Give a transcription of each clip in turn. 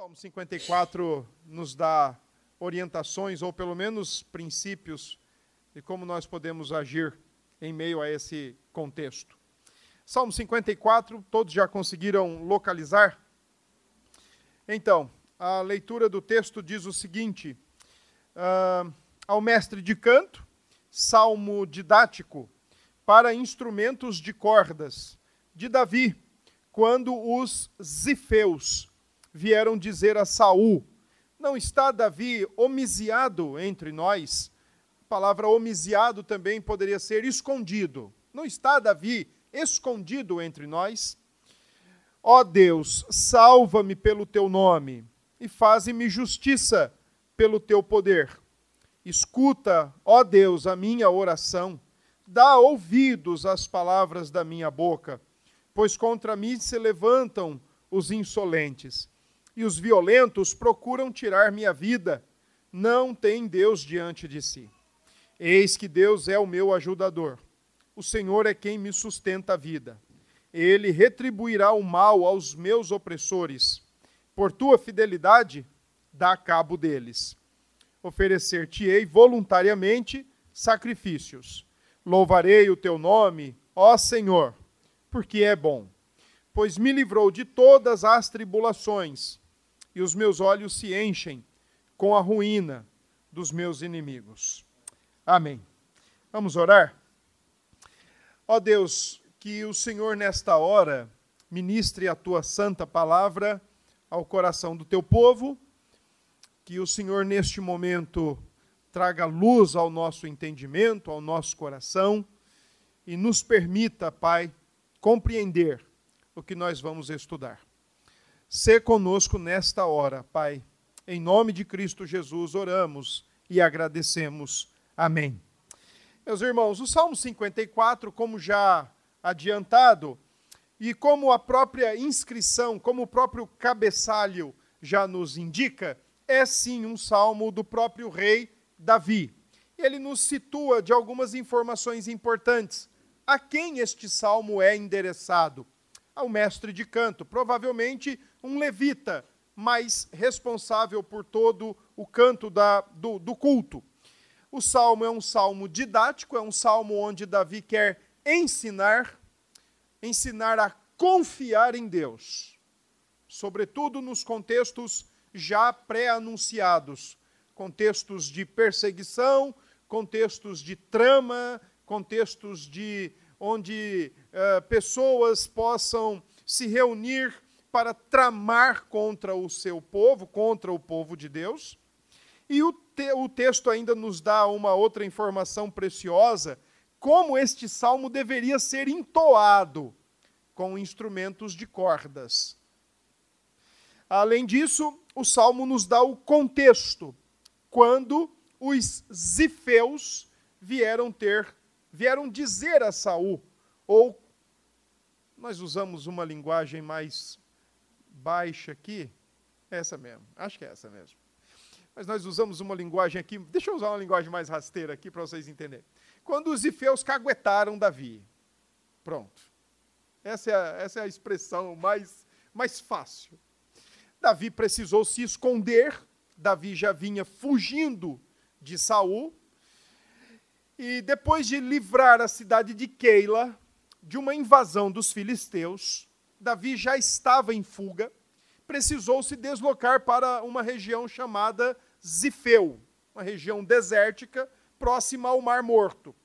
Salmo 54 nos dá orientações, ou pelo menos princípios, de como nós podemos agir em meio a esse contexto. Salmo 54, todos já conseguiram localizar? Então, a leitura do texto diz o seguinte: uh, ao mestre de canto, salmo didático para instrumentos de cordas, de Davi, quando os zifeus vieram dizer a Saul: Não está Davi homiciado entre nós? A palavra homiciado também poderia ser escondido. Não está Davi escondido entre nós? Ó Deus, salva-me pelo teu nome e faze-me justiça pelo teu poder. Escuta, ó Deus, a minha oração. Dá ouvidos às palavras da minha boca, pois contra mim se levantam os insolentes e os violentos procuram tirar minha vida. Não tem Deus diante de si. Eis que Deus é o meu ajudador. O Senhor é quem me sustenta a vida. Ele retribuirá o mal aos meus opressores. Por tua fidelidade, dá cabo deles. Oferecer-te-ei voluntariamente sacrifícios. Louvarei o teu nome, ó Senhor, porque é bom, pois me livrou de todas as tribulações e os meus olhos se enchem com a ruína dos meus inimigos. Amém. Vamos orar? Ó Deus, que o Senhor nesta hora ministre a tua santa palavra ao coração do teu povo, que o Senhor neste momento traga luz ao nosso entendimento, ao nosso coração e nos permita, Pai, compreender o que nós vamos estudar. Ser conosco nesta hora, Pai. Em nome de Cristo Jesus oramos e agradecemos. Amém. Meus irmãos, o Salmo 54, como já adiantado, e como a própria inscrição, como o próprio cabeçalho já nos indica, é sim um salmo do próprio rei Davi. Ele nos situa de algumas informações importantes. A quem este salmo é endereçado? Ao mestre de canto, provavelmente um levita, mas responsável por todo o canto da, do, do culto. O salmo é um salmo didático, é um salmo onde Davi quer ensinar, ensinar a confiar em Deus, sobretudo nos contextos já pré-anunciados contextos de perseguição, contextos de trama, contextos de onde uh, pessoas possam se reunir para tramar contra o seu povo, contra o povo de Deus. E o, te, o texto ainda nos dá uma outra informação preciosa, como este salmo deveria ser entoado com instrumentos de cordas. Além disso, o salmo nos dá o contexto, quando os zifeus vieram ter, vieram dizer a Saul, ou nós usamos uma linguagem mais baixa aqui, é essa mesmo, acho que é essa mesmo. Mas nós usamos uma linguagem aqui, deixa eu usar uma linguagem mais rasteira aqui para vocês entenderem. Quando os ifeus caguetaram Davi. Pronto. Essa é a, essa é a expressão mais, mais fácil. Davi precisou se esconder, Davi já vinha fugindo de Saul. E depois de livrar a cidade de Keila de uma invasão dos filisteus, Davi já estava em fuga, precisou se deslocar para uma região chamada Zifeu, uma região desértica próxima ao Mar Morto.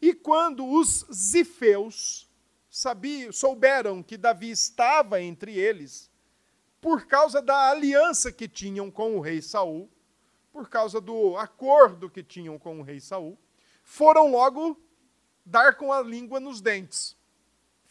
E quando os zifeus sabiam, souberam que Davi estava entre eles, por causa da aliança que tinham com o rei Saul, por causa do acordo que tinham com o rei Saul, foram logo dar com a língua nos dentes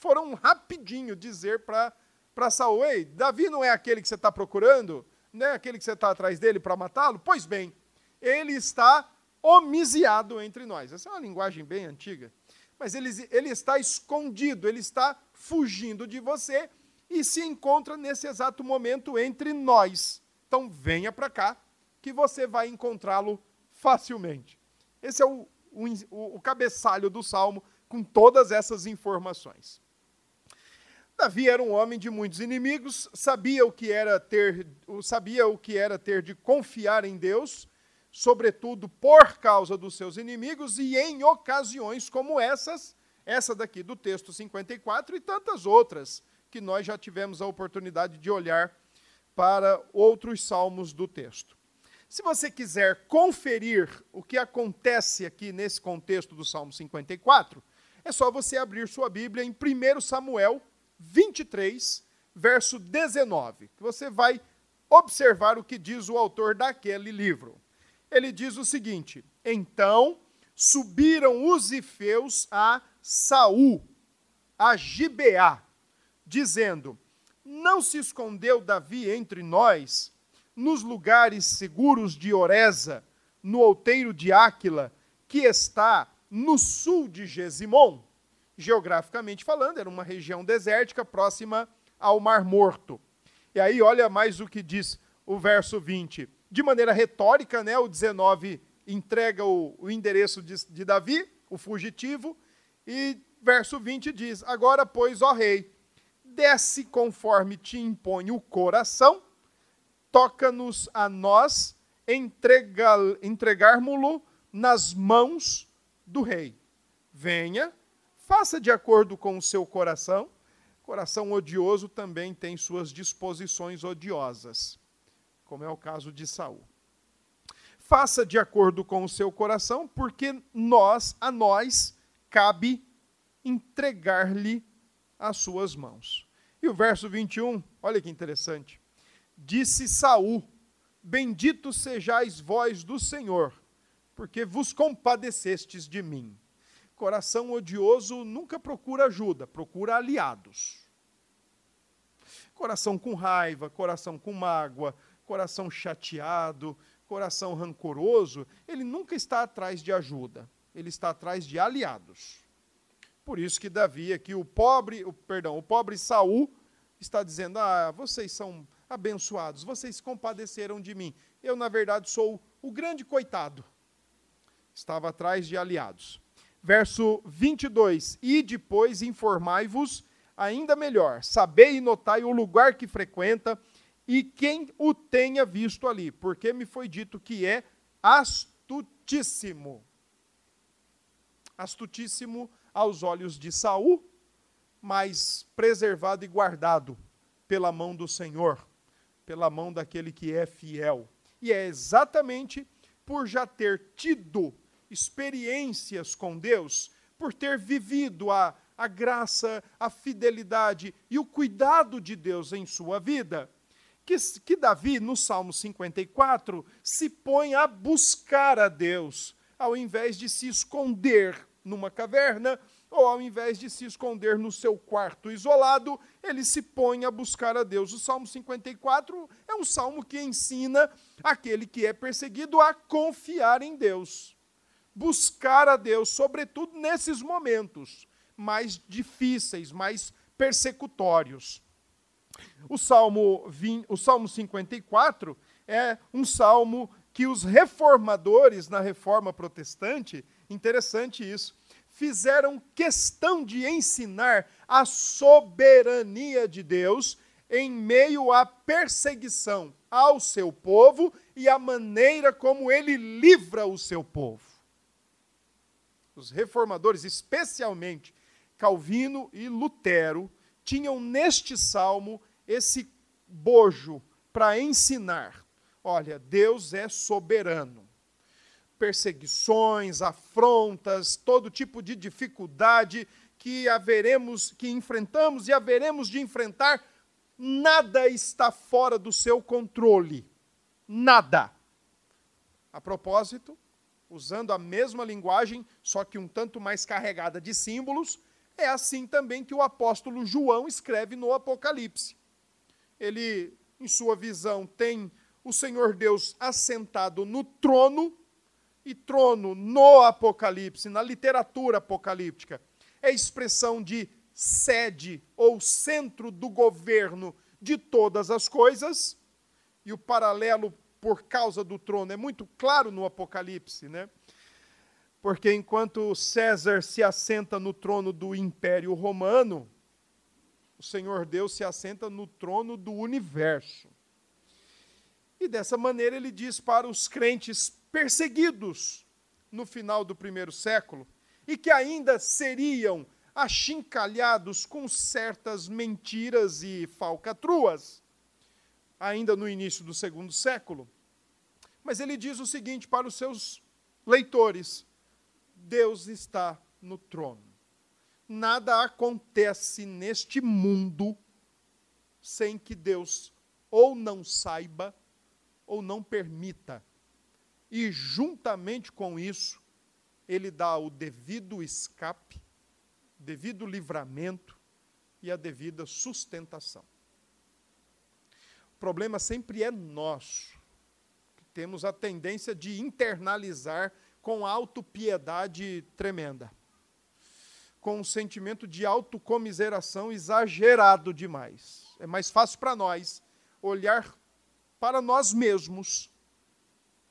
foram rapidinho dizer para Saul: Ei, Davi não é aquele que você está procurando? Não é aquele que você está atrás dele para matá-lo? Pois bem, ele está homiciado entre nós. Essa é uma linguagem bem antiga. Mas ele, ele está escondido, ele está fugindo de você e se encontra nesse exato momento entre nós. Então venha para cá, que você vai encontrá-lo facilmente. Esse é o, o, o cabeçalho do salmo com todas essas informações. Davi era um homem de muitos inimigos, sabia o que era ter, sabia o que era ter de confiar em Deus, sobretudo por causa dos seus inimigos e em ocasiões como essas, essa daqui do texto 54 e tantas outras que nós já tivemos a oportunidade de olhar para outros salmos do texto. Se você quiser conferir o que acontece aqui nesse contexto do Salmo 54, é só você abrir sua Bíblia em 1 Samuel 23, verso 19, que você vai observar o que diz o autor daquele livro. Ele diz o seguinte: Então subiram os ifeus a Saul, a Gibeá, dizendo: Não se escondeu Davi entre nós, nos lugares seguros de Oreza, no outeiro de Áquila, que está no sul de Gesimon. Geograficamente falando, era uma região desértica próxima ao Mar Morto. E aí, olha mais o que diz o verso 20. De maneira retórica, né, o 19 entrega o, o endereço de, de Davi, o fugitivo, e verso 20 diz: Agora, pois, ó rei, desce conforme te impõe o coração, toca-nos a nós entregarmos-lo nas mãos do rei. Venha, faça de acordo com o seu coração. Coração odioso também tem suas disposições odiosas, como é o caso de Saul. Faça de acordo com o seu coração, porque nós, a nós, cabe entregar-lhe as suas mãos. E o verso 21, olha que interessante. Disse Saul: Bendito sejais vós do Senhor, porque vos compadecestes de mim. Coração odioso nunca procura ajuda, procura aliados. Coração com raiva, coração com mágoa, coração chateado, coração rancoroso, ele nunca está atrás de ajuda, ele está atrás de aliados. Por isso que Davi aqui, o pobre, o, perdão, o pobre Saul está dizendo: "Ah, vocês são abençoados, vocês compadeceram de mim. Eu, na verdade, sou o grande coitado." Estava atrás de aliados. Verso 22: E depois informai-vos ainda melhor, sabei e notai o lugar que frequenta e quem o tenha visto ali, porque me foi dito que é astutíssimo. Astutíssimo aos olhos de Saul, mas preservado e guardado pela mão do Senhor, pela mão daquele que é fiel. E é exatamente por já ter tido experiências com Deus, por ter vivido a, a graça, a fidelidade e o cuidado de Deus em sua vida, que, que Davi, no Salmo 54, se põe a buscar a Deus, ao invés de se esconder numa caverna, ou ao invés de se esconder no seu quarto isolado, ele se põe a buscar a Deus. O Salmo 54 é um salmo que ensina aquele que é perseguido a confiar em Deus. Buscar a Deus, sobretudo nesses momentos mais difíceis, mais persecutórios. O Salmo, 20, o salmo 54 é um salmo que os reformadores na reforma protestante Interessante isso. Fizeram questão de ensinar a soberania de Deus em meio à perseguição ao seu povo e a maneira como ele livra o seu povo. Os reformadores, especialmente Calvino e Lutero, tinham neste salmo esse bojo para ensinar: olha, Deus é soberano perseguições, afrontas, todo tipo de dificuldade que haveremos, que enfrentamos e haveremos de enfrentar, nada está fora do seu controle. Nada. A propósito, usando a mesma linguagem, só que um tanto mais carregada de símbolos, é assim também que o apóstolo João escreve no Apocalipse. Ele, em sua visão, tem o Senhor Deus assentado no trono e trono no Apocalipse, na literatura apocalíptica, é expressão de sede ou centro do governo de todas as coisas, e o paralelo por causa do trono é muito claro no Apocalipse, né? Porque enquanto César se assenta no trono do Império Romano, o Senhor Deus se assenta no trono do universo. E dessa maneira ele diz para os crentes perseguidos no final do primeiro século e que ainda seriam achincalhados com certas mentiras e falcatruas, ainda no início do segundo século. Mas ele diz o seguinte para os seus leitores: Deus está no trono. Nada acontece neste mundo sem que Deus ou não saiba ou não permita. E juntamente com isso, ele dá o devido escape, devido livramento e a devida sustentação. O problema sempre é nosso. Temos a tendência de internalizar com autopiedade tremenda, com um sentimento de autocomiseração exagerado demais. É mais fácil para nós olhar para nós mesmos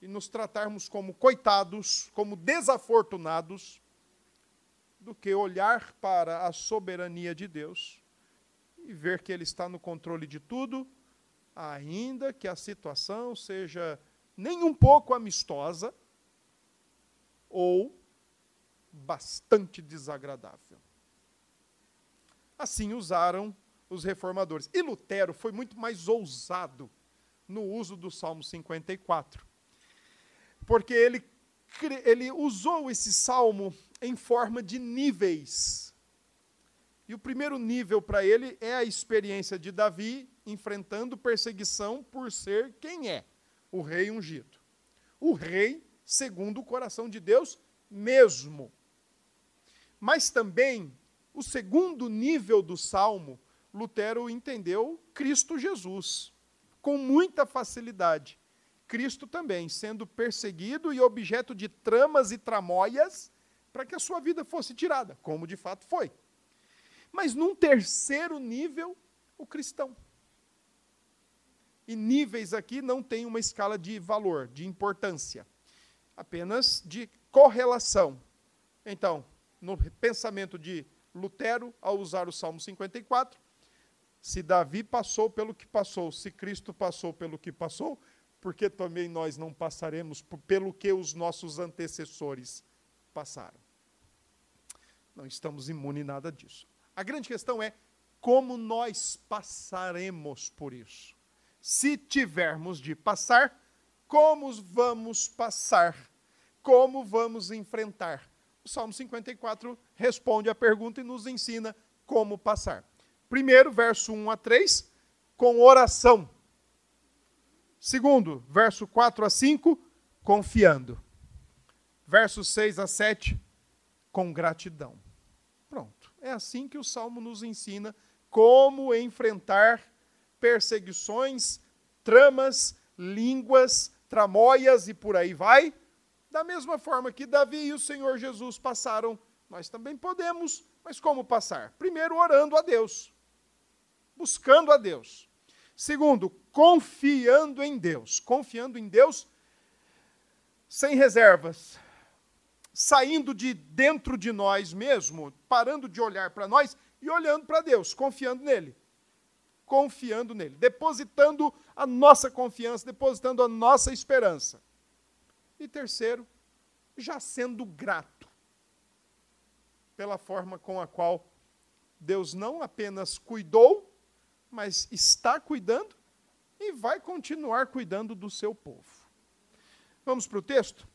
e nos tratarmos como coitados, como desafortunados, do que olhar para a soberania de Deus e ver que Ele está no controle de tudo, ainda que a situação seja nem um pouco amistosa ou bastante desagradável. Assim usaram os reformadores. E Lutero foi muito mais ousado no uso do Salmo 54. Porque ele, ele usou esse salmo em forma de níveis. E o primeiro nível para ele é a experiência de Davi enfrentando perseguição por ser quem é? O rei ungido. O rei segundo o coração de Deus mesmo. Mas também, o segundo nível do salmo, Lutero entendeu Cristo Jesus com muita facilidade. Cristo também, sendo perseguido e objeto de tramas e tramóias para que a sua vida fosse tirada, como de fato foi. Mas num terceiro nível, o cristão. E níveis aqui não tem uma escala de valor, de importância, apenas de correlação. Então, no pensamento de Lutero, ao usar o Salmo 54, se Davi passou pelo que passou, se Cristo passou pelo que passou, por que também nós não passaremos pelo que os nossos antecessores passaram? Não estamos imunes nada disso. A grande questão é como nós passaremos por isso. Se tivermos de passar, como vamos passar? Como vamos enfrentar? O Salmo 54 responde à pergunta e nos ensina como passar. Primeiro, verso 1 a 3, com oração. Segundo, verso 4 a 5, confiando. Verso 6 a 7, com gratidão. Pronto. É assim que o Salmo nos ensina como enfrentar perseguições, tramas, línguas, tramóias e por aí vai. Da mesma forma que Davi e o Senhor Jesus passaram, nós também podemos, mas como passar? Primeiro, orando a Deus buscando a Deus. Segundo, confiando em Deus. Confiando em Deus sem reservas. Saindo de dentro de nós mesmo, parando de olhar para nós e olhando para Deus, confiando nele. Confiando nele, depositando a nossa confiança, depositando a nossa esperança. E terceiro, já sendo grato pela forma com a qual Deus não apenas cuidou, mas está cuidando e vai continuar cuidando do seu povo. Vamos para o texto?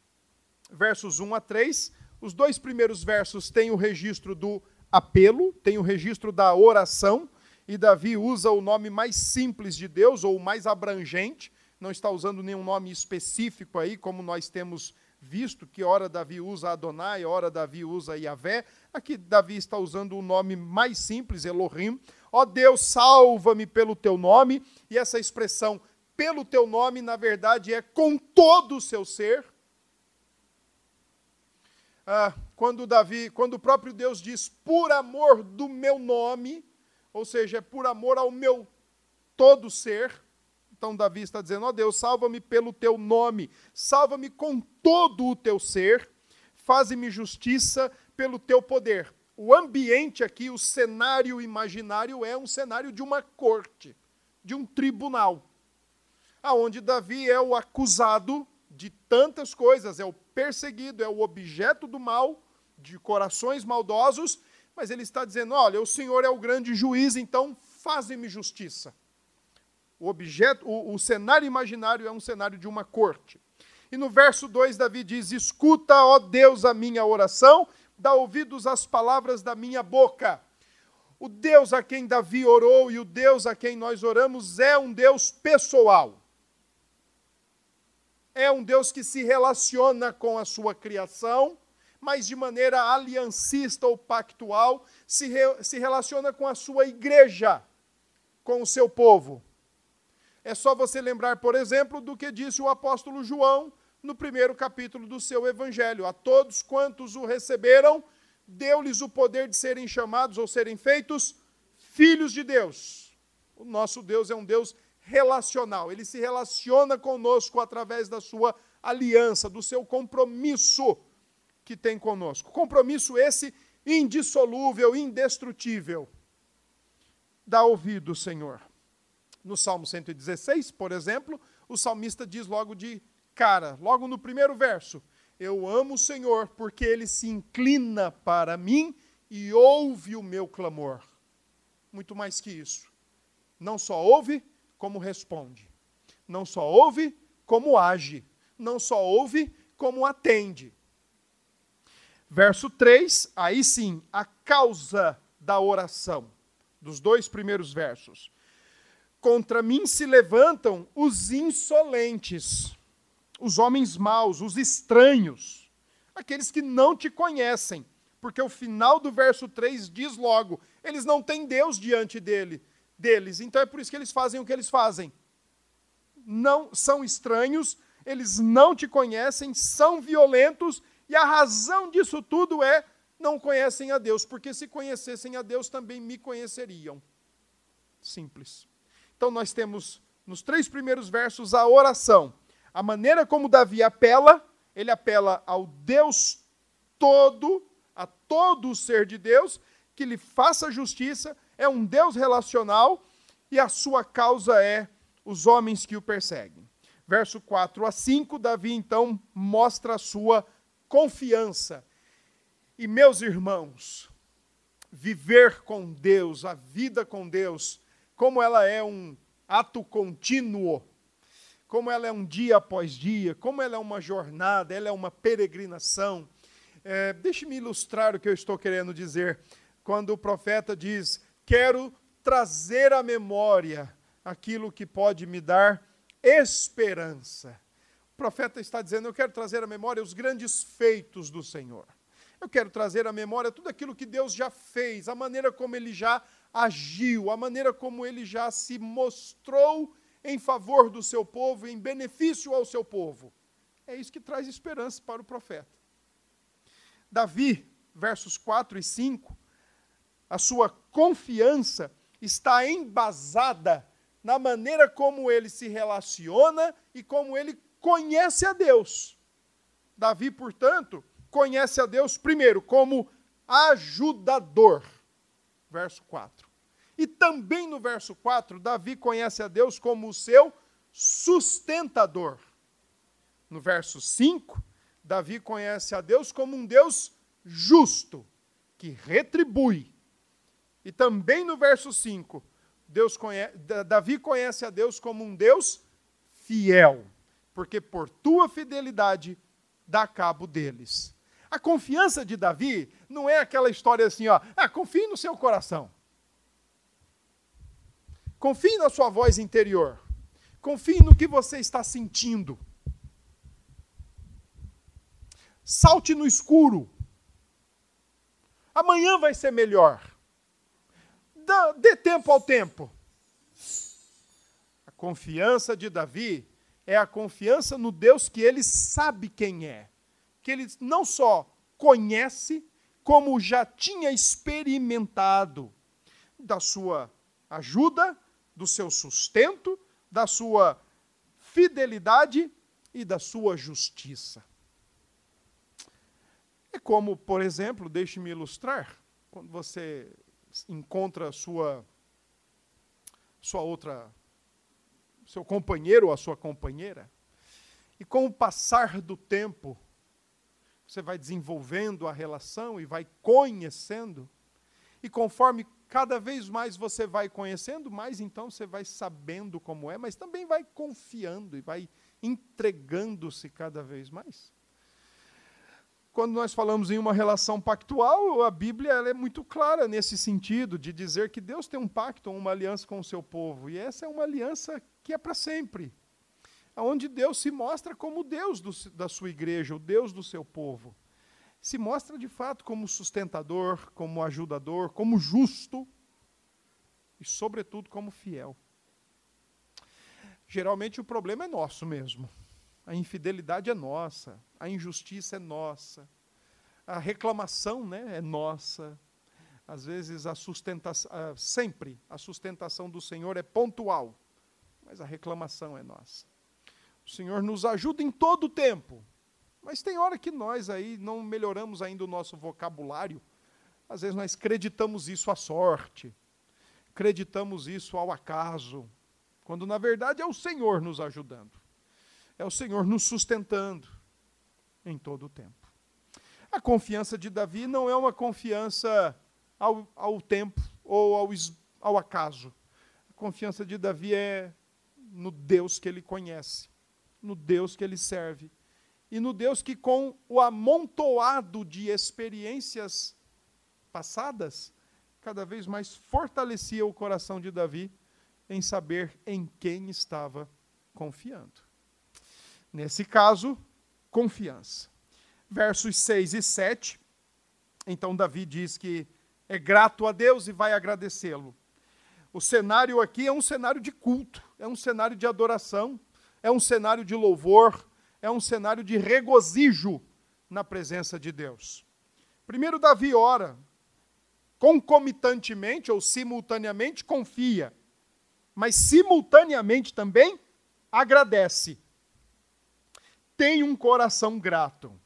Versos 1 a 3. Os dois primeiros versos têm o registro do apelo, tem o registro da oração, e Davi usa o nome mais simples de Deus, ou mais abrangente, não está usando nenhum nome específico aí, como nós temos visto, que ora Davi usa Adonai, ora Davi usa Yahvé. Aqui Davi está usando o nome mais simples, Elohim, Ó Deus, salva-me pelo teu nome. E essa expressão, pelo teu nome, na verdade é com todo o seu ser. Ah, quando Davi, quando o próprio Deus diz, por amor do meu nome, ou seja, é por amor ao meu todo ser. Então Davi está dizendo: ó Deus, salva-me pelo teu nome, salva-me com todo o teu ser, faze-me justiça pelo teu poder. O ambiente aqui, o cenário imaginário é um cenário de uma corte, de um tribunal, aonde Davi é o acusado de tantas coisas, é o perseguido, é o objeto do mal, de corações maldosos, mas ele está dizendo: olha, o Senhor é o grande juiz, então fazem-me justiça. O objeto, o, o cenário imaginário é um cenário de uma corte. E no verso 2, Davi diz: Escuta, ó Deus, a minha oração, dá ouvidos às palavras da minha boca. O Deus a quem Davi orou e o Deus a quem nós oramos é um Deus pessoal. É um Deus que se relaciona com a sua criação, mas de maneira aliancista ou pactual, se, re, se relaciona com a sua igreja, com o seu povo. É só você lembrar, por exemplo, do que disse o apóstolo João no primeiro capítulo do seu evangelho. A todos quantos o receberam, deu-lhes o poder de serem chamados ou serem feitos filhos de Deus. O nosso Deus é um Deus relacional. Ele se relaciona conosco através da sua aliança, do seu compromisso que tem conosco. Compromisso esse indissolúvel, indestrutível. Dá ouvido, Senhor. No Salmo 116, por exemplo, o salmista diz logo de cara, logo no primeiro verso: Eu amo o Senhor porque ele se inclina para mim e ouve o meu clamor. Muito mais que isso. Não só ouve, como responde. Não só ouve, como age. Não só ouve, como atende. Verso 3, aí sim, a causa da oração, dos dois primeiros versos. Contra mim se levantam os insolentes, os homens maus, os estranhos, aqueles que não te conhecem, porque o final do verso 3 diz logo: eles não têm Deus diante dele, deles, então é por isso que eles fazem o que eles fazem. Não são estranhos, eles não te conhecem, são violentos, e a razão disso tudo é não conhecem a Deus, porque se conhecessem a Deus também me conheceriam. Simples. Então nós temos nos três primeiros versos a oração. A maneira como Davi apela, ele apela ao Deus todo, a todo o ser de Deus, que lhe faça justiça, é um Deus relacional e a sua causa é os homens que o perseguem. Verso 4 a 5, Davi então mostra a sua confiança. E meus irmãos, viver com Deus, a vida com Deus, como ela é um ato contínuo, como ela é um dia após dia, como ela é uma jornada, ela é uma peregrinação. É, Deixe-me ilustrar o que eu estou querendo dizer. Quando o profeta diz: Quero trazer à memória aquilo que pode me dar esperança. O profeta está dizendo: Eu quero trazer à memória os grandes feitos do Senhor. Eu quero trazer à memória tudo aquilo que Deus já fez, a maneira como ele já agiu, a maneira como ele já se mostrou em favor do seu povo, em benefício ao seu povo. É isso que traz esperança para o profeta. Davi, versos 4 e 5, a sua confiança está embasada na maneira como ele se relaciona e como ele conhece a Deus. Davi, portanto, conhece a Deus primeiro como ajudador. Verso 4. E também no verso 4, Davi conhece a Deus como o seu sustentador. No verso 5, Davi conhece a Deus como um Deus justo, que retribui. E também no verso 5, Deus conhece, Davi conhece a Deus como um Deus fiel, porque por tua fidelidade dá cabo deles. A confiança de Davi não é aquela história assim, ó, ah, confie no seu coração. Confie na sua voz interior. Confie no que você está sentindo. Salte no escuro. Amanhã vai ser melhor. Dê tempo ao tempo. A confiança de Davi é a confiança no Deus que ele sabe quem é. Que ele não só conhece, como já tinha experimentado da sua ajuda do seu sustento, da sua fidelidade e da sua justiça. É como, por exemplo, deixe-me ilustrar, quando você encontra sua sua outra seu companheiro ou a sua companheira, e com o passar do tempo, você vai desenvolvendo a relação e vai conhecendo, e conforme cada vez mais você vai conhecendo, mais então você vai sabendo como é, mas também vai confiando e vai entregando-se cada vez mais. Quando nós falamos em uma relação pactual, a Bíblia é muito clara nesse sentido, de dizer que Deus tem um pacto, uma aliança com o seu povo, e essa é uma aliança que é para sempre onde Deus se mostra como Deus do, da sua igreja, o Deus do seu povo. Se mostra de fato como sustentador, como ajudador, como justo e, sobretudo, como fiel. Geralmente o problema é nosso mesmo. A infidelidade é nossa, a injustiça é nossa, a reclamação né, é nossa. Às vezes a sustentação, sempre a sustentação do Senhor é pontual, mas a reclamação é nossa. O Senhor nos ajuda em todo o tempo. Mas tem hora que nós aí não melhoramos ainda o nosso vocabulário. Às vezes nós acreditamos isso à sorte, acreditamos isso ao acaso, quando na verdade é o Senhor nos ajudando, é o Senhor nos sustentando em todo o tempo. A confiança de Davi não é uma confiança ao, ao tempo ou ao, ao acaso. A confiança de Davi é no Deus que ele conhece no Deus que ele serve. E no Deus que, com o amontoado de experiências passadas, cada vez mais fortalecia o coração de Davi em saber em quem estava confiando. Nesse caso, confiança. Versos 6 e 7. Então, Davi diz que é grato a Deus e vai agradecê-lo. O cenário aqui é um cenário de culto, é um cenário de adoração, é um cenário de louvor, é um cenário de regozijo na presença de Deus. Primeiro, Davi ora, concomitantemente ou simultaneamente confia, mas simultaneamente também agradece. Tem um coração grato.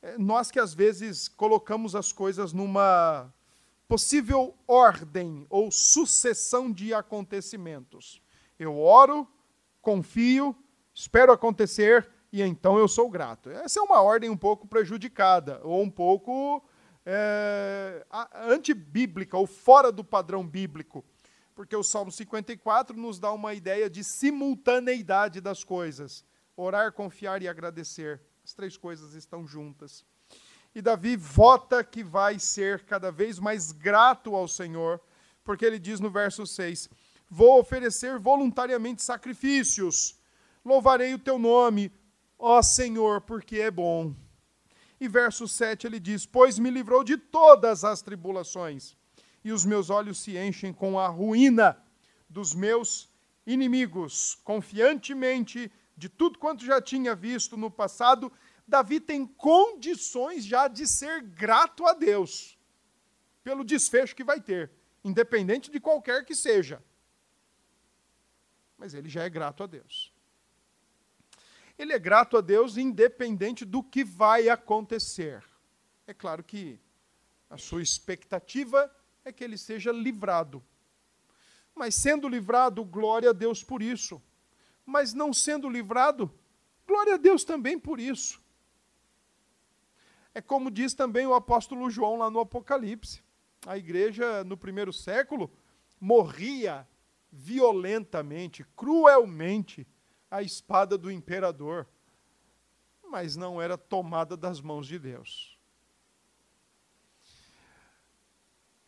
É, nós que às vezes colocamos as coisas numa possível ordem ou sucessão de acontecimentos. Eu oro, confio, espero acontecer e então eu sou grato. Essa é uma ordem um pouco prejudicada, ou um pouco é, antibíblica, ou fora do padrão bíblico, porque o Salmo 54 nos dá uma ideia de simultaneidade das coisas: orar, confiar e agradecer. As três coisas estão juntas. E Davi vota que vai ser cada vez mais grato ao Senhor, porque ele diz no verso 6: vou oferecer voluntariamente sacrifícios. Louvarei o teu nome, ó Senhor, porque é bom. E verso 7 ele diz: Pois me livrou de todas as tribulações, e os meus olhos se enchem com a ruína dos meus inimigos. Confiantemente, de tudo quanto já tinha visto no passado, Davi tem condições já de ser grato a Deus pelo desfecho que vai ter, independente de qualquer que seja mas ele já é grato a Deus. Ele é grato a Deus independente do que vai acontecer. É claro que a sua expectativa é que ele seja livrado. Mas sendo livrado, glória a Deus por isso. Mas não sendo livrado, glória a Deus também por isso. É como diz também o apóstolo João lá no Apocalipse. A igreja no primeiro século morria violentamente, cruelmente, a espada do imperador, mas não era tomada das mãos de Deus.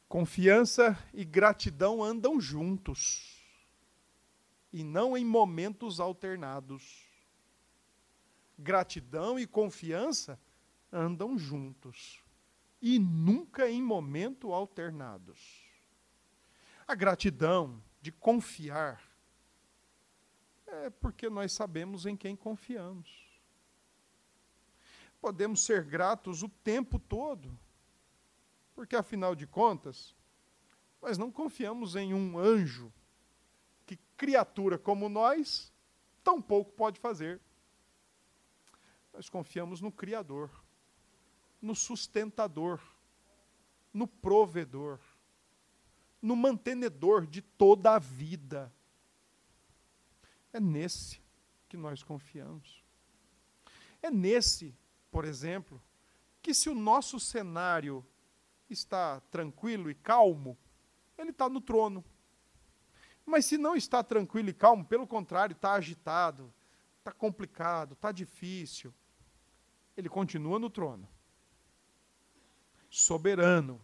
Confiança e gratidão andam juntos, e não em momentos alternados. Gratidão e confiança andam juntos, e nunca em momentos alternados. A gratidão de confiar, porque nós sabemos em quem confiamos. Podemos ser gratos o tempo todo, porque afinal de contas, nós não confiamos em um anjo que criatura como nós tão pouco pode fazer. Nós confiamos no Criador, no sustentador, no provedor, no mantenedor de toda a vida. É nesse que nós confiamos. É nesse, por exemplo, que se o nosso cenário está tranquilo e calmo, ele está no trono. Mas se não está tranquilo e calmo, pelo contrário, está agitado, está complicado, está difícil, ele continua no trono. Soberano,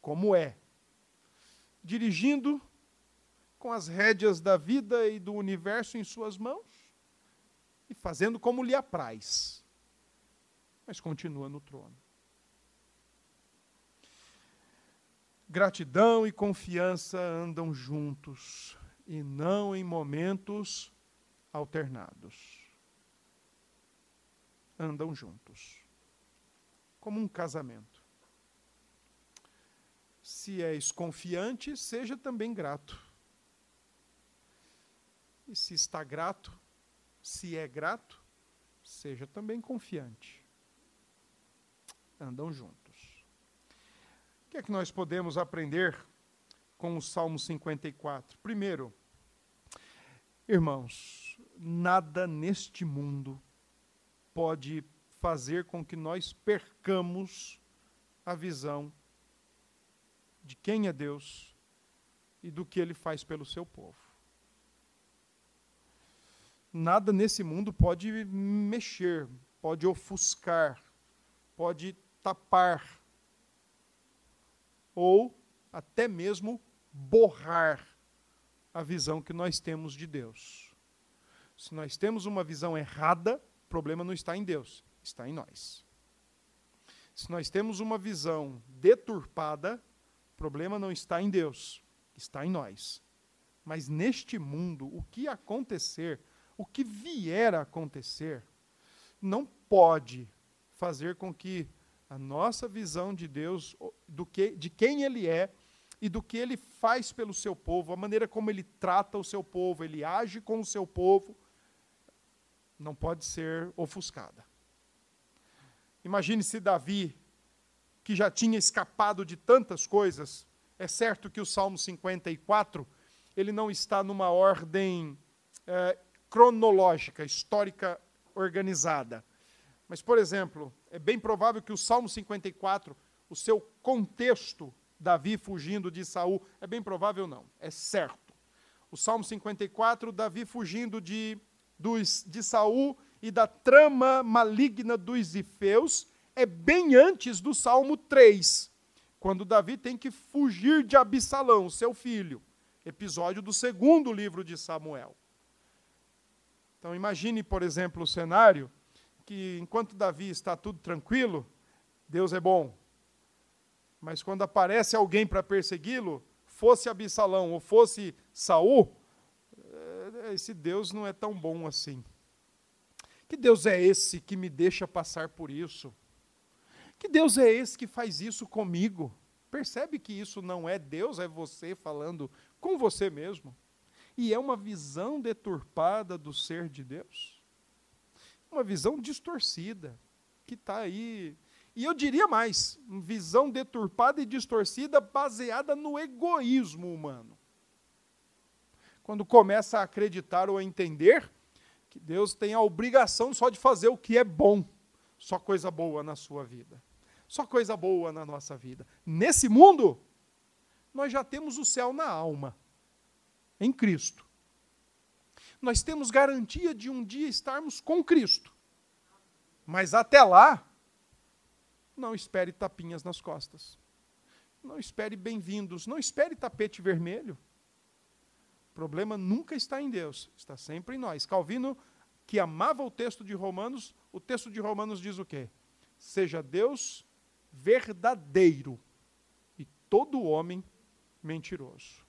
como é. Dirigindo com as rédeas da vida e do universo em suas mãos e fazendo como lhe apraz. Mas continua no trono. Gratidão e confiança andam juntos e não em momentos alternados. Andam juntos, como um casamento. Se és confiante, seja também grato. E se está grato, se é grato, seja também confiante. Andam juntos. O que é que nós podemos aprender com o Salmo 54? Primeiro, irmãos, nada neste mundo pode fazer com que nós percamos a visão de quem é Deus e do que ele faz pelo seu povo. Nada nesse mundo pode mexer, pode ofuscar, pode tapar ou até mesmo borrar a visão que nós temos de Deus. Se nós temos uma visão errada, o problema não está em Deus, está em nós. Se nós temos uma visão deturpada, o problema não está em Deus, está em nós. Mas neste mundo, o que acontecer, o que vier a acontecer, não pode fazer com que a nossa visão de Deus, do que, de quem Ele é, e do que ele faz pelo seu povo, a maneira como ele trata o seu povo, ele age com o seu povo, não pode ser ofuscada. Imagine se Davi, que já tinha escapado de tantas coisas, é certo que o Salmo 54 ele não está numa ordem é, cronológica, histórica, organizada. Mas, por exemplo, é bem provável que o Salmo 54, o seu contexto Davi fugindo de Saul? É bem provável não, é certo. O Salmo 54, Davi fugindo de, dos, de Saul e da trama maligna dos Ifeus, é bem antes do Salmo 3, quando Davi tem que fugir de Absalão, seu filho. Episódio do segundo livro de Samuel. Então imagine, por exemplo, o cenário que enquanto Davi está tudo tranquilo, Deus é bom, mas quando aparece alguém para persegui-lo, fosse Absalão ou fosse Saul, eh, esse Deus não é tão bom assim. Que Deus é esse que me deixa passar por isso? Que Deus é esse que faz isso comigo? Percebe que isso não é Deus, é você falando com você mesmo. E é uma visão deturpada do ser de Deus. Uma visão distorcida, que está aí e eu diria mais, visão deturpada e distorcida baseada no egoísmo humano. Quando começa a acreditar ou a entender que Deus tem a obrigação só de fazer o que é bom, só coisa boa na sua vida, só coisa boa na nossa vida. Nesse mundo, nós já temos o céu na alma, em Cristo. Nós temos garantia de um dia estarmos com Cristo. Mas até lá, não espere tapinhas nas costas. Não espere bem-vindos. Não espere tapete vermelho. O problema nunca está em Deus, está sempre em nós. Calvino, que amava o texto de Romanos, o texto de Romanos diz o quê? Seja Deus verdadeiro e todo homem mentiroso.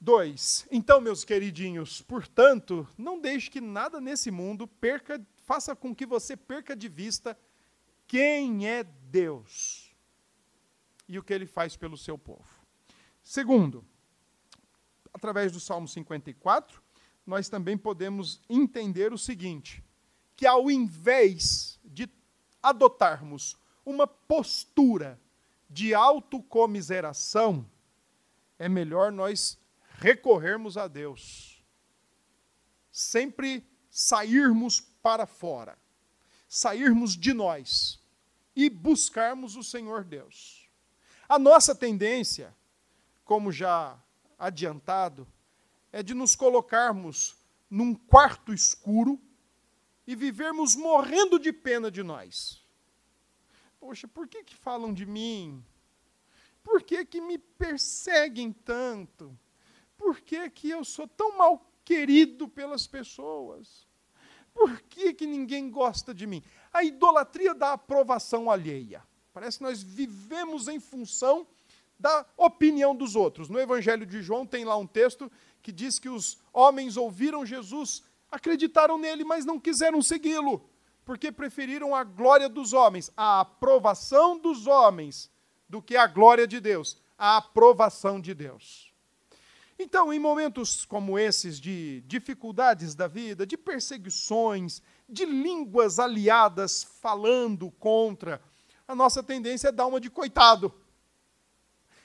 Dois. Então, meus queridinhos, portanto, não deixe que nada nesse mundo perca, faça com que você perca de vista quem é Deus e o que ele faz pelo seu povo. Segundo, através do Salmo 54, nós também podemos entender o seguinte: que ao invés de adotarmos uma postura de autocomiseração, é melhor nós recorrermos a Deus. Sempre sairmos para fora, sairmos de nós e buscarmos o Senhor Deus. A nossa tendência, como já adiantado, é de nos colocarmos num quarto escuro e vivermos morrendo de pena de nós. Poxa, por que, que falam de mim? Por que, que me perseguem tanto? Por que, que eu sou tão mal querido pelas pessoas? Por que, que ninguém gosta de mim? A idolatria da aprovação alheia. Parece que nós vivemos em função da opinião dos outros. No Evangelho de João tem lá um texto que diz que os homens ouviram Jesus, acreditaram nele, mas não quiseram segui-lo, porque preferiram a glória dos homens, a aprovação dos homens, do que a glória de Deus, a aprovação de Deus. Então, em momentos como esses de dificuldades da vida, de perseguições, de línguas aliadas falando contra, a nossa tendência é dar uma de coitado.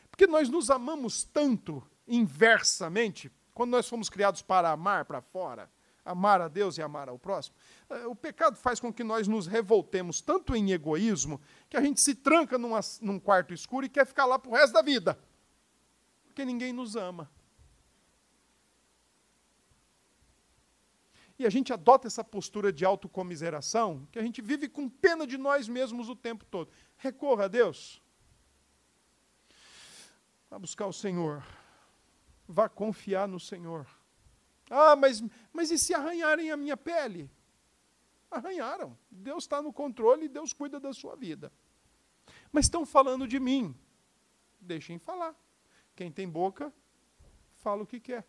Porque nós nos amamos tanto inversamente, quando nós fomos criados para amar para fora, amar a Deus e amar ao próximo, eh, o pecado faz com que nós nos revoltemos tanto em egoísmo que a gente se tranca numa, num quarto escuro e quer ficar lá para o resto da vida. Porque ninguém nos ama. E a gente adota essa postura de autocomiseração, que a gente vive com pena de nós mesmos o tempo todo. Recorra a Deus. Vá buscar o Senhor. Vá confiar no Senhor. Ah, mas, mas e se arranharem a minha pele? Arranharam. Deus está no controle e Deus cuida da sua vida. Mas estão falando de mim. Deixem falar. Quem tem boca, fala o que quer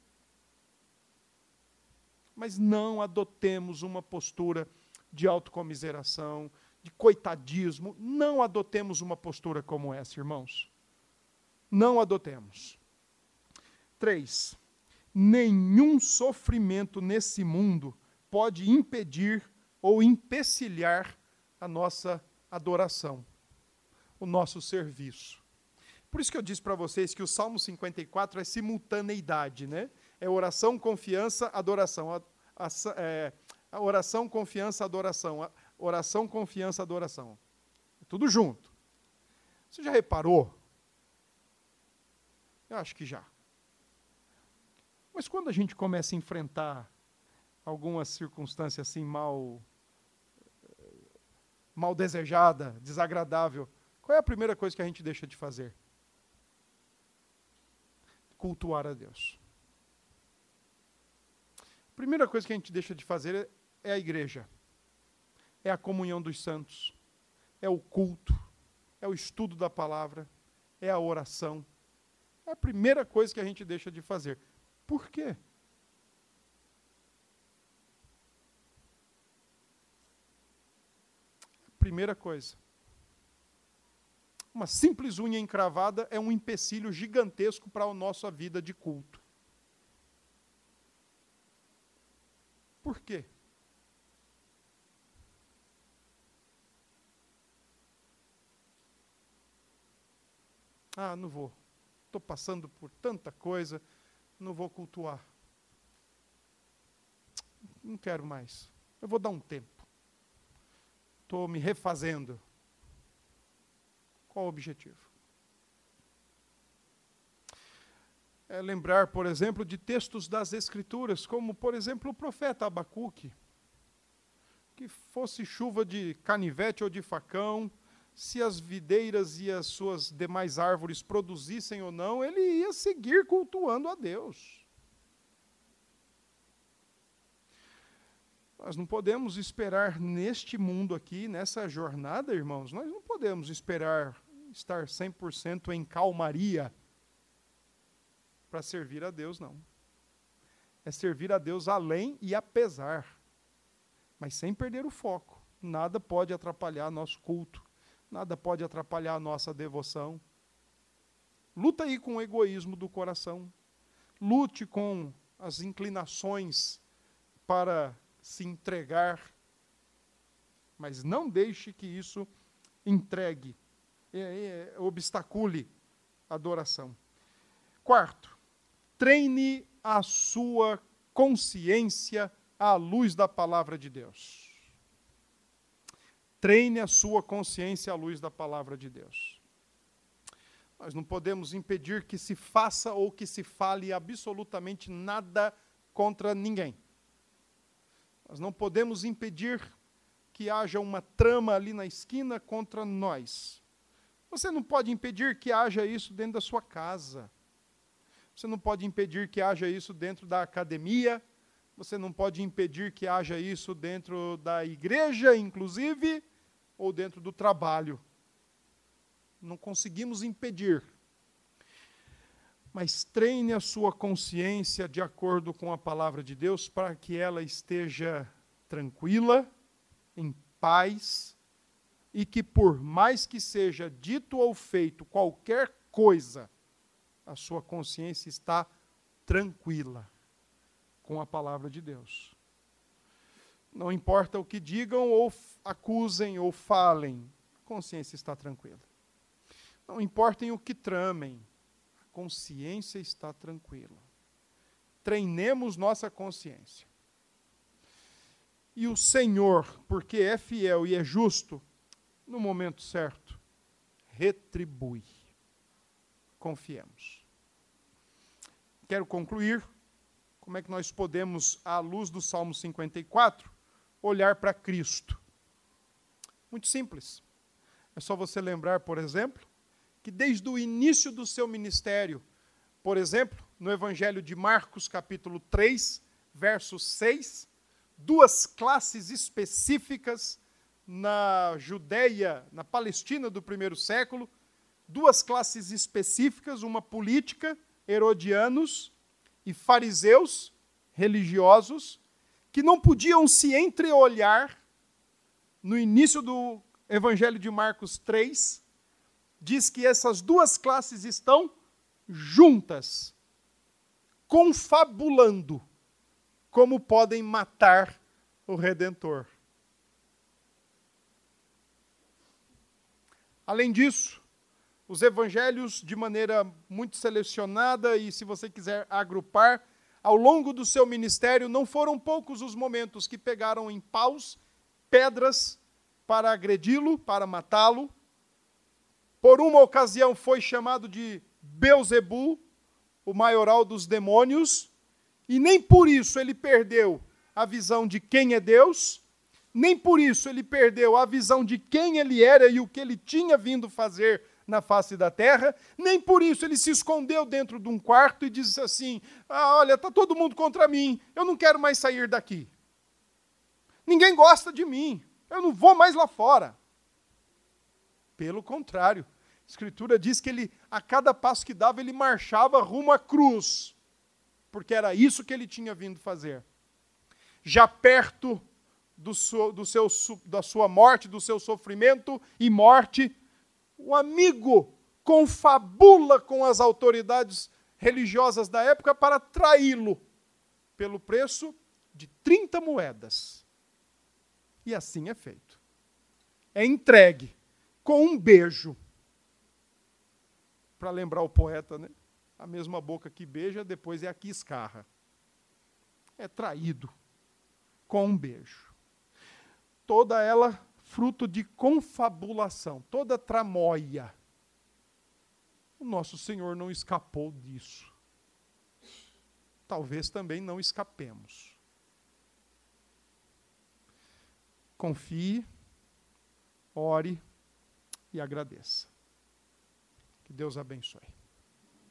mas não adotemos uma postura de autocomiseração, de coitadismo. Não adotemos uma postura como essa, irmãos. Não adotemos. Três, nenhum sofrimento nesse mundo pode impedir ou empecilhar a nossa adoração, o nosso serviço. Por isso que eu disse para vocês que o Salmo 54 é simultaneidade, né? É oração, confiança, adoração. A, a, é, a oração, confiança, adoração. A oração, confiança, adoração. É tudo junto. Você já reparou? Eu acho que já. Mas quando a gente começa a enfrentar alguma circunstância assim mal mal desejada, desagradável, qual é a primeira coisa que a gente deixa de fazer? Cultuar a Deus primeira coisa que a gente deixa de fazer é a igreja, é a comunhão dos santos, é o culto, é o estudo da palavra, é a oração. É a primeira coisa que a gente deixa de fazer. Por quê? Primeira coisa. Uma simples unha encravada é um empecilho gigantesco para a nossa vida de culto. Por quê? Ah, não vou. Estou passando por tanta coisa, não vou cultuar. Não quero mais. Eu vou dar um tempo. Estou me refazendo. Qual o objetivo? É, lembrar, por exemplo, de textos das Escrituras, como, por exemplo, o profeta Abacuque. Que fosse chuva de canivete ou de facão, se as videiras e as suas demais árvores produzissem ou não, ele ia seguir cultuando a Deus. Nós não podemos esperar neste mundo aqui, nessa jornada, irmãos, nós não podemos esperar estar 100% em calmaria para servir a Deus, não. É servir a Deus além e apesar, mas sem perder o foco. Nada pode atrapalhar nosso culto, nada pode atrapalhar nossa devoção. Luta aí com o egoísmo do coração. Lute com as inclinações para se entregar, mas não deixe que isso entregue é, é, obstacule a adoração. Quarto, treine a sua consciência à luz da palavra de Deus. Treine a sua consciência à luz da palavra de Deus. Nós não podemos impedir que se faça ou que se fale absolutamente nada contra ninguém. Nós não podemos impedir que haja uma trama ali na esquina contra nós. Você não pode impedir que haja isso dentro da sua casa. Você não pode impedir que haja isso dentro da academia. Você não pode impedir que haja isso dentro da igreja, inclusive, ou dentro do trabalho. Não conseguimos impedir. Mas treine a sua consciência de acordo com a palavra de Deus para que ela esteja tranquila em paz e que, por mais que seja dito ou feito qualquer coisa, a sua consciência está tranquila com a palavra de Deus. Não importa o que digam ou acusem ou falem, a consciência está tranquila. Não importa o que tramem, a consciência está tranquila. Treinemos nossa consciência. E o Senhor, porque é fiel e é justo, no momento certo, retribui. Confiemos. Quero concluir. Como é que nós podemos, à luz do Salmo 54, olhar para Cristo? Muito simples. É só você lembrar, por exemplo, que desde o início do seu ministério, por exemplo, no Evangelho de Marcos, capítulo 3, verso 6, duas classes específicas na Judéia, na Palestina do primeiro século, duas classes específicas, uma política, herodianos, e fariseus, religiosos, que não podiam se entreolhar no início do Evangelho de Marcos 3, diz que essas duas classes estão juntas, confabulando como podem matar o Redentor. Além disso, os evangelhos, de maneira muito selecionada, e se você quiser agrupar, ao longo do seu ministério, não foram poucos os momentos que pegaram em paus, pedras, para agredi-lo, para matá-lo. Por uma ocasião foi chamado de Beuzebu, o maioral dos demônios, e nem por isso ele perdeu a visão de quem é Deus, nem por isso ele perdeu a visão de quem ele era e o que ele tinha vindo fazer na face da terra, nem por isso ele se escondeu dentro de um quarto e disse assim: ah, Olha, está todo mundo contra mim, eu não quero mais sair daqui. Ninguém gosta de mim, eu não vou mais lá fora. Pelo contrário, a Escritura diz que ele, a cada passo que dava, ele marchava rumo à cruz porque era isso que ele tinha vindo fazer. Já perto do seu, do seu, da sua morte, do seu sofrimento e morte, o amigo confabula com as autoridades religiosas da época para traí-lo pelo preço de 30 moedas. E assim é feito. É entregue com um beijo. Para lembrar o poeta, né? a mesma boca que beija, depois é a que escarra. É traído com um beijo. Toda ela fruto de confabulação, toda tramóia. O nosso Senhor não escapou disso. Talvez também não escapemos. Confie, ore e agradeça. Que Deus abençoe.